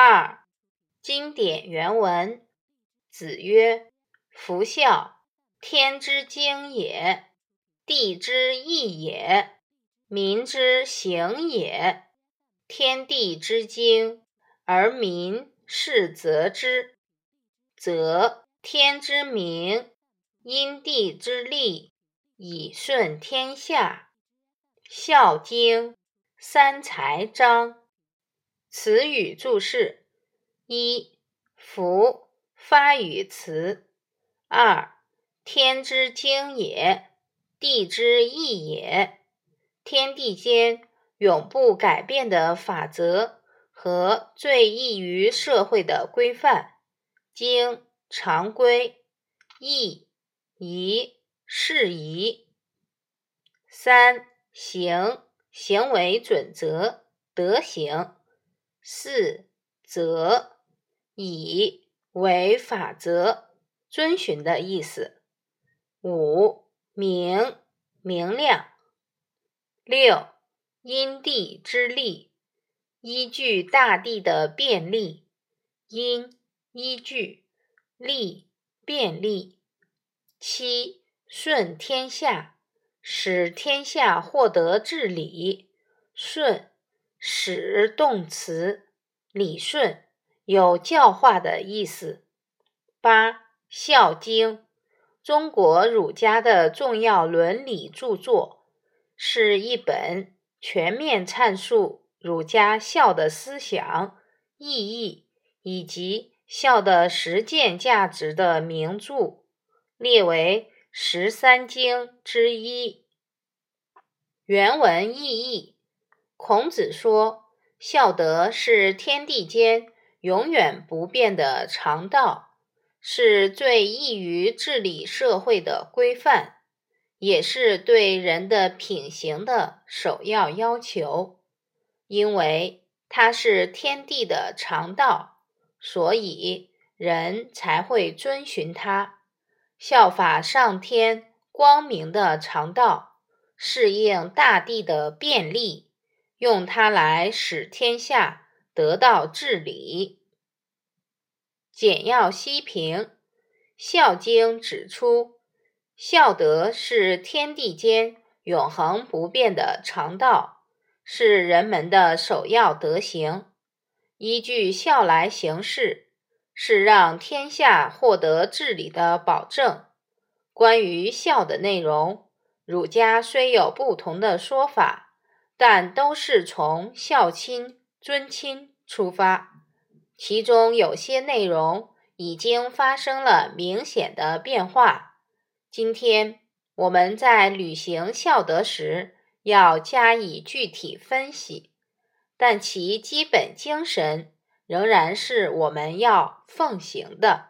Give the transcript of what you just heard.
二、经典原文。子曰：“夫孝，天之经也，地之义也，民之行也。天地之经，而民是则之，则天之明，因地之利，以顺天下。孝经，三才章。”词语注释：一、福发语词；二、天之经也，地之义也。天地间永不改变的法则和最易于社会的规范。经常规，义仪事宜。三、行行为准则德行。四则以为法则遵循的意思。五明明亮。六因地之利，依据大地的便利。因依据，利便利。七顺天下，使天下获得治理。顺。使动词，理顺，有教化的意思。八《孝经》，中国儒家的重要伦理著作，是一本全面阐述儒家孝的思想、意义以及孝的实践价值的名著，列为十三经之一。原文意义。孔子说：“孝德是天地间永远不变的常道，是最易于治理社会的规范，也是对人的品行的首要要求。因为它是天地的常道，所以人才会遵循它，效法上天光明的常道，适应大地的便利。”用它来使天下得到治理。简要析评，《孝经》指出，孝德是天地间永恒不变的常道，是人们的首要德行。依据孝来行事，是让天下获得治理的保证。关于孝的内容，儒家虽有不同的说法。但都是从孝亲尊亲出发，其中有些内容已经发生了明显的变化。今天我们在履行孝德时要加以具体分析，但其基本精神仍然是我们要奉行的。